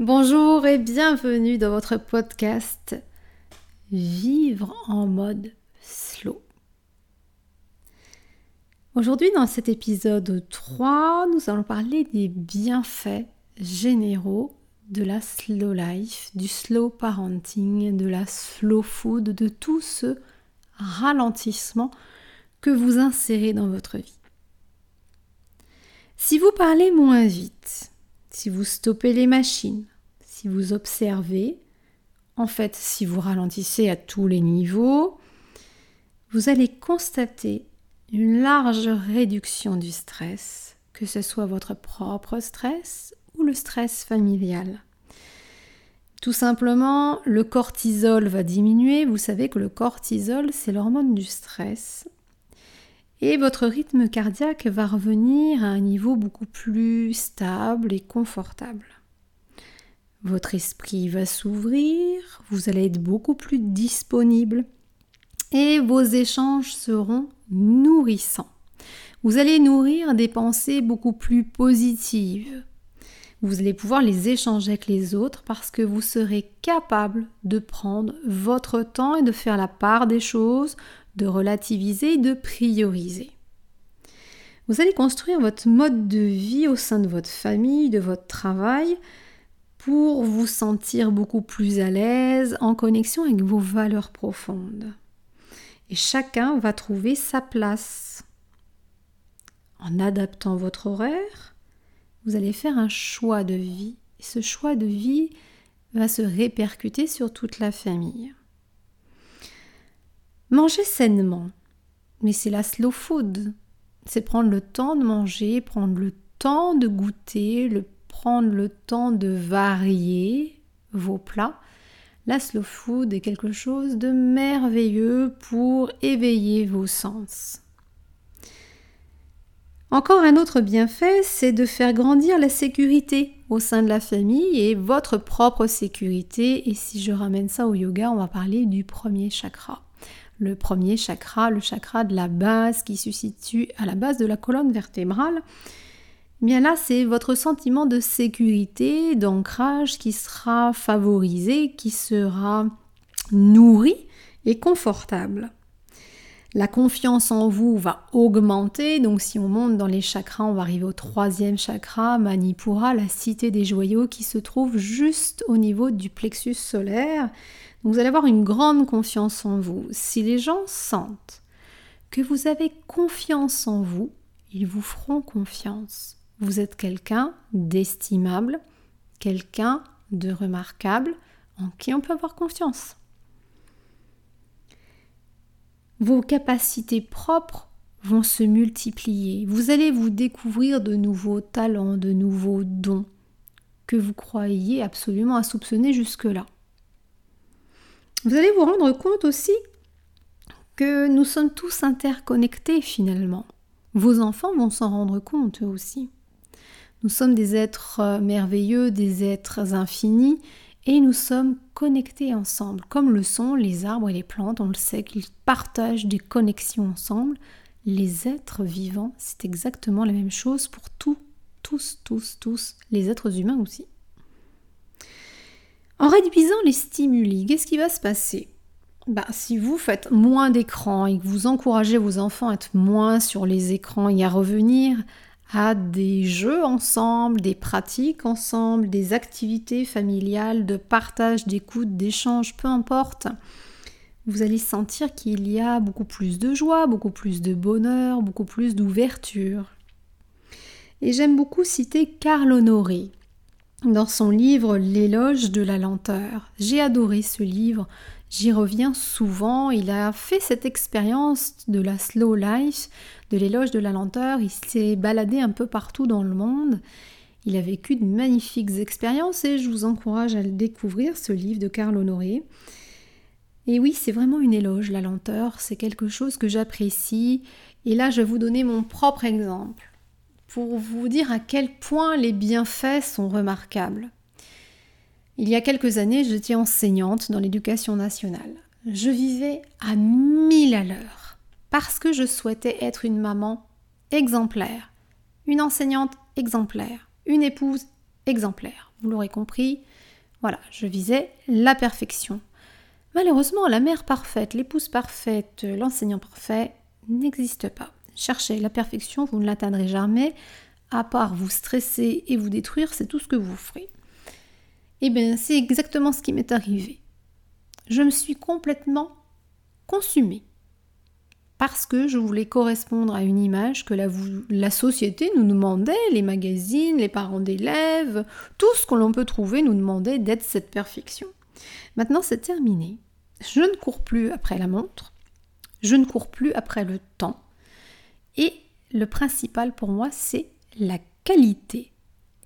Bonjour et bienvenue dans votre podcast Vivre en mode slow. Aujourd'hui dans cet épisode 3, nous allons parler des bienfaits généraux de la slow life, du slow parenting, de la slow food, de tout ce ralentissement que vous insérez dans votre vie. Si vous parlez moins vite, si vous stoppez les machines, si vous observez, en fait, si vous ralentissez à tous les niveaux, vous allez constater une large réduction du stress, que ce soit votre propre stress ou le stress familial. Tout simplement, le cortisol va diminuer. Vous savez que le cortisol, c'est l'hormone du stress et votre rythme cardiaque va revenir à un niveau beaucoup plus stable et confortable. Votre esprit va s'ouvrir, vous allez être beaucoup plus disponible et vos échanges seront nourrissants. Vous allez nourrir des pensées beaucoup plus positives. Vous allez pouvoir les échanger avec les autres parce que vous serez capable de prendre votre temps et de faire la part des choses, de relativiser, de prioriser. Vous allez construire votre mode de vie au sein de votre famille, de votre travail, pour vous sentir beaucoup plus à l'aise, en connexion avec vos valeurs profondes. Et chacun va trouver sa place. En adaptant votre horaire, vous allez faire un choix de vie. Et ce choix de vie va se répercuter sur toute la famille. Manger sainement, mais c'est la slow food. C'est prendre le temps de manger, prendre le temps de goûter, le, prendre le temps de varier vos plats. La slow food est quelque chose de merveilleux pour éveiller vos sens. Encore un autre bienfait, c'est de faire grandir la sécurité au sein de la famille et votre propre sécurité. Et si je ramène ça au yoga, on va parler du premier chakra le premier chakra, le chakra de la base qui se situe à la base de la colonne vertébrale. Bien là, c'est votre sentiment de sécurité, d'ancrage qui sera favorisé, qui sera nourri et confortable. La confiance en vous va augmenter, donc si on monte dans les chakras, on va arriver au troisième chakra, Manipura, la cité des joyaux qui se trouve juste au niveau du plexus solaire vous allez avoir une grande confiance en vous. Si les gens sentent que vous avez confiance en vous, ils vous feront confiance. Vous êtes quelqu'un d'estimable, quelqu'un de remarquable, en qui on peut avoir confiance. Vos capacités propres vont se multiplier. Vous allez vous découvrir de nouveaux talents, de nouveaux dons que vous croyiez absolument à soupçonner jusque-là. Vous allez vous rendre compte aussi que nous sommes tous interconnectés finalement. Vos enfants vont s'en rendre compte eux aussi. Nous sommes des êtres euh, merveilleux, des êtres infinis, et nous sommes connectés ensemble, comme le sont les arbres et les plantes, on le sait qu'ils partagent des connexions ensemble. Les êtres vivants, c'est exactement la même chose pour tous, tous, tous, tous, les êtres humains aussi. En réduisant les stimuli, qu'est-ce qui va se passer? Bah, si vous faites moins d'écrans et que vous encouragez vos enfants à être moins sur les écrans et à revenir à des jeux ensemble, des pratiques ensemble, des activités familiales de partage, d'écoute, d'échange, peu importe, vous allez sentir qu'il y a beaucoup plus de joie, beaucoup plus de bonheur, beaucoup plus d'ouverture. Et j'aime beaucoup citer Carl Honoré, dans son livre L'éloge de la lenteur. J'ai adoré ce livre, j'y reviens souvent. Il a fait cette expérience de la slow life, de l'éloge de la lenteur. Il s'est baladé un peu partout dans le monde. Il a vécu de magnifiques expériences et je vous encourage à le découvrir, ce livre de Carl Honoré. Et oui, c'est vraiment une éloge, la lenteur. C'est quelque chose que j'apprécie. Et là, je vais vous donner mon propre exemple pour vous dire à quel point les bienfaits sont remarquables. Il y a quelques années, j'étais enseignante dans l'éducation nationale. Je vivais à mille à l'heure parce que je souhaitais être une maman exemplaire, une enseignante exemplaire, une épouse exemplaire. Vous l'aurez compris, voilà, je visais la perfection. Malheureusement, la mère parfaite, l'épouse parfaite, l'enseignant parfait n'existe pas. Cherchez la perfection, vous ne l'atteindrez jamais, à part vous stresser et vous détruire, c'est tout ce que vous ferez. Eh bien, c'est exactement ce qui m'est arrivé. Je me suis complètement consumée parce que je voulais correspondre à une image que la, la société nous demandait, les magazines, les parents d'élèves, tout ce que l'on peut trouver nous demandait d'être cette perfection. Maintenant, c'est terminé. Je ne cours plus après la montre, je ne cours plus après le temps. Et le principal pour moi, c'est la qualité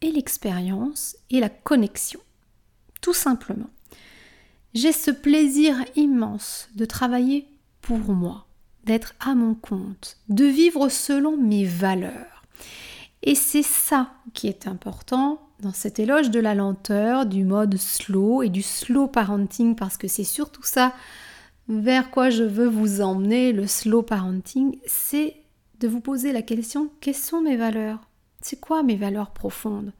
et l'expérience et la connexion. Tout simplement. J'ai ce plaisir immense de travailler pour moi, d'être à mon compte, de vivre selon mes valeurs. Et c'est ça qui est important dans cet éloge de la lenteur, du mode slow et du slow parenting, parce que c'est surtout ça vers quoi je veux vous emmener, le slow parenting, c'est de vous poser la question, quelles sont mes valeurs? C'est quoi mes valeurs profondes?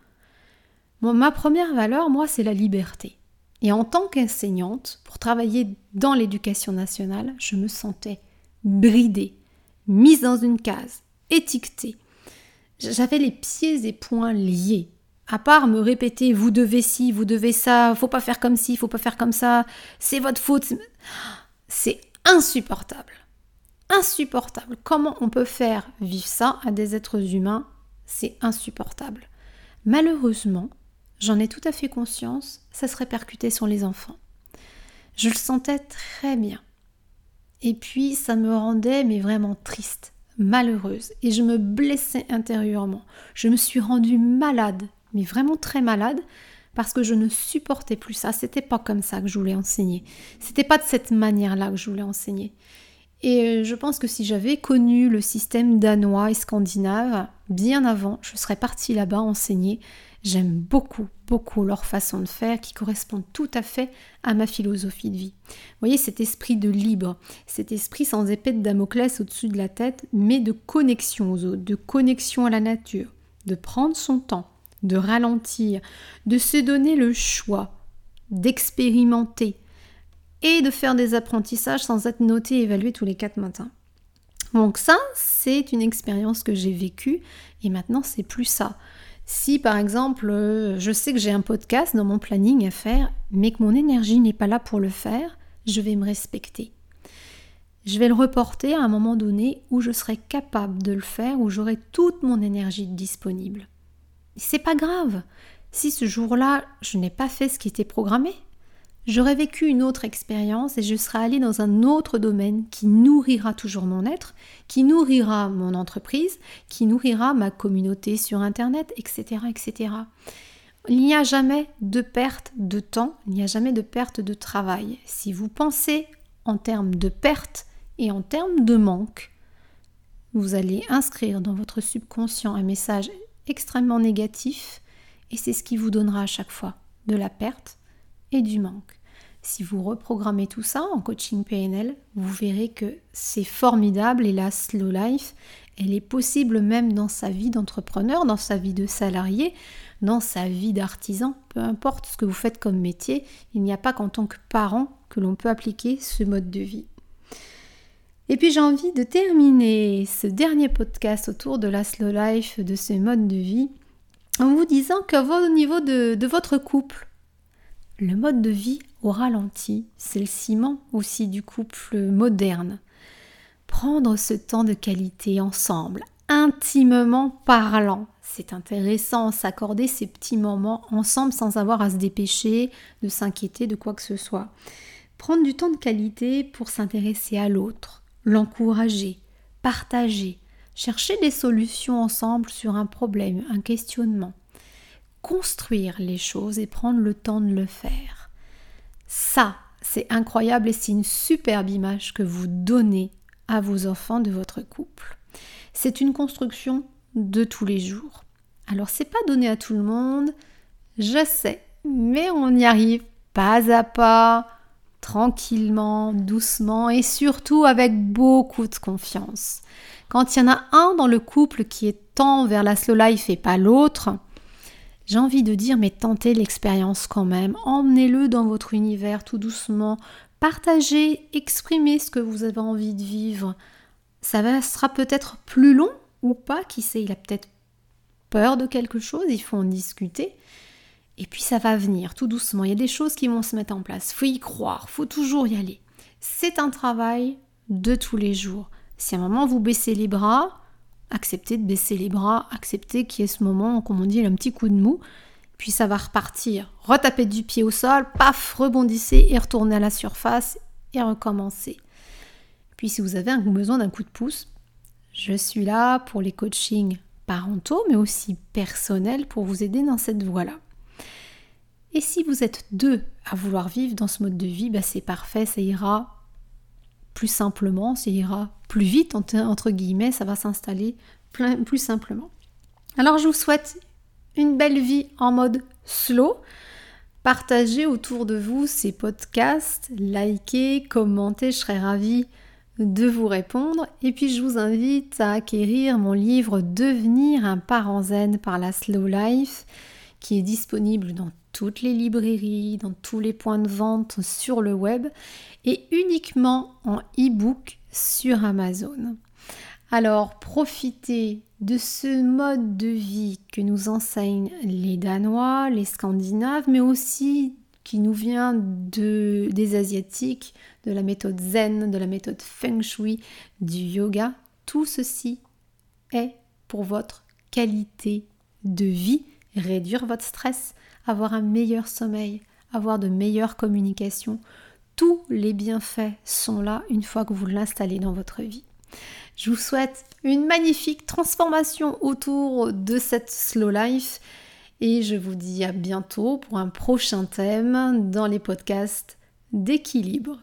Ma première valeur, moi, c'est la liberté. Et en tant qu'enseignante, pour travailler dans l'éducation nationale, je me sentais bridée, mise dans une case, étiquetée. J'avais les pieds et poings liés. À part me répéter vous devez ci, vous devez ça, faut pas faire comme ci, faut pas faire comme ça, c'est votre faute. C'est insupportable. Insupportable. Comment on peut faire vivre ça à des êtres humains? C'est insupportable. Malheureusement, j'en ai tout à fait conscience, ça se répercutait sur les enfants. Je le sentais très bien. Et puis ça me rendait vraiment triste, malheureuse, et je me blessais intérieurement. Je me suis rendue malade, mais vraiment très malade, parce que je ne supportais plus ça. C'était pas comme ça que je voulais enseigner. C'était pas de cette manière-là que je voulais enseigner. Et euh, je pense que si j'avais connu le système danois et scandinave bien avant, je serais partie là-bas enseigner. J'aime beaucoup, beaucoup leur façon de faire qui correspond tout à fait à ma philosophie de vie. Vous voyez, cet esprit de libre, cet esprit sans épée de Damoclès au-dessus de la tête, mais de connexion aux autres, de connexion à la nature, de prendre son temps, de ralentir, de se donner le choix, d'expérimenter, et de faire des apprentissages sans être noté et évalué tous les quatre matins. Donc ça, c'est une expérience que j'ai vécue et maintenant c'est plus ça. Si par exemple, euh, je sais que j'ai un podcast dans mon planning à faire, mais que mon énergie n'est pas là pour le faire, je vais me respecter. Je vais le reporter à un moment donné où je serai capable de le faire, où j'aurai toute mon énergie disponible. C'est pas grave. Si ce jour-là, je n'ai pas fait ce qui était programmé, j'aurais vécu une autre expérience et je serais allée dans un autre domaine qui nourrira toujours mon être, qui nourrira mon entreprise, qui nourrira ma communauté sur Internet, etc. etc. Il n'y a jamais de perte de temps, il n'y a jamais de perte de travail. Si vous pensez en termes de perte et en termes de manque, vous allez inscrire dans votre subconscient un message extrêmement négatif et c'est ce qui vous donnera à chaque fois de la perte et du manque. Si vous reprogrammez tout ça en coaching PNL, vous verrez que c'est formidable et la slow life, elle est possible même dans sa vie d'entrepreneur, dans sa vie de salarié, dans sa vie d'artisan, peu importe ce que vous faites comme métier, il n'y a pas qu'en tant que parent que l'on peut appliquer ce mode de vie. Et puis j'ai envie de terminer ce dernier podcast autour de la slow life, de ce mode de vie, en vous disant qu'au niveau de, de votre couple, le mode de vie au ralenti, c'est le ciment aussi du couple moderne. Prendre ce temps de qualité ensemble, intimement parlant, c'est intéressant, s'accorder ces petits moments ensemble sans avoir à se dépêcher, de s'inquiéter de quoi que ce soit. Prendre du temps de qualité pour s'intéresser à l'autre, l'encourager, partager, chercher des solutions ensemble sur un problème, un questionnement construire les choses et prendre le temps de le faire. Ça, c'est incroyable et c'est une superbe image que vous donnez à vos enfants de votre couple. C'est une construction de tous les jours. Alors c'est pas donné à tout le monde, je sais, mais on y arrive pas à pas, tranquillement, doucement et surtout avec beaucoup de confiance. Quand il y en a un dans le couple qui est tant vers la slow life et pas l'autre, j'ai envie de dire, mais tentez l'expérience quand même. Emmenez-le dans votre univers tout doucement. Partagez, exprimez ce que vous avez envie de vivre. Ça va, sera peut-être plus long ou pas, qui sait, il a peut-être peur de quelque chose, il faut en discuter. Et puis ça va venir tout doucement. Il y a des choses qui vont se mettre en place. Faut y croire, faut toujours y aller. C'est un travail de tous les jours. Si à un moment vous baissez les bras, acceptez de baisser les bras, acceptez qu'il y ait ce moment, comme on dit, un petit coup de mou, puis ça va repartir. Retapez du pied au sol, paf, rebondissez et retournez à la surface et recommencez. Puis si vous avez besoin d'un coup de pouce, je suis là pour les coachings parentaux, mais aussi personnels pour vous aider dans cette voie-là. Et si vous êtes deux à vouloir vivre dans ce mode de vie, bah c'est parfait, ça ira plus simplement, ça ira plus vite, entre guillemets, ça va s'installer plus simplement. Alors je vous souhaite une belle vie en mode slow. Partagez autour de vous ces podcasts, likez, commentez, je serai ravie de vous répondre. Et puis je vous invite à acquérir mon livre Devenir un parent zen par la Slow Life qui est disponible dans toutes les librairies, dans tous les points de vente sur le web et uniquement en e-book sur Amazon. Alors profitez de ce mode de vie que nous enseignent les Danois, les Scandinaves, mais aussi qui nous vient de, des Asiatiques, de la méthode zen, de la méthode feng shui, du yoga. Tout ceci est pour votre qualité de vie réduire votre stress, avoir un meilleur sommeil, avoir de meilleures communications. Tous les bienfaits sont là une fois que vous l'installez dans votre vie. Je vous souhaite une magnifique transformation autour de cette slow life et je vous dis à bientôt pour un prochain thème dans les podcasts d'équilibre.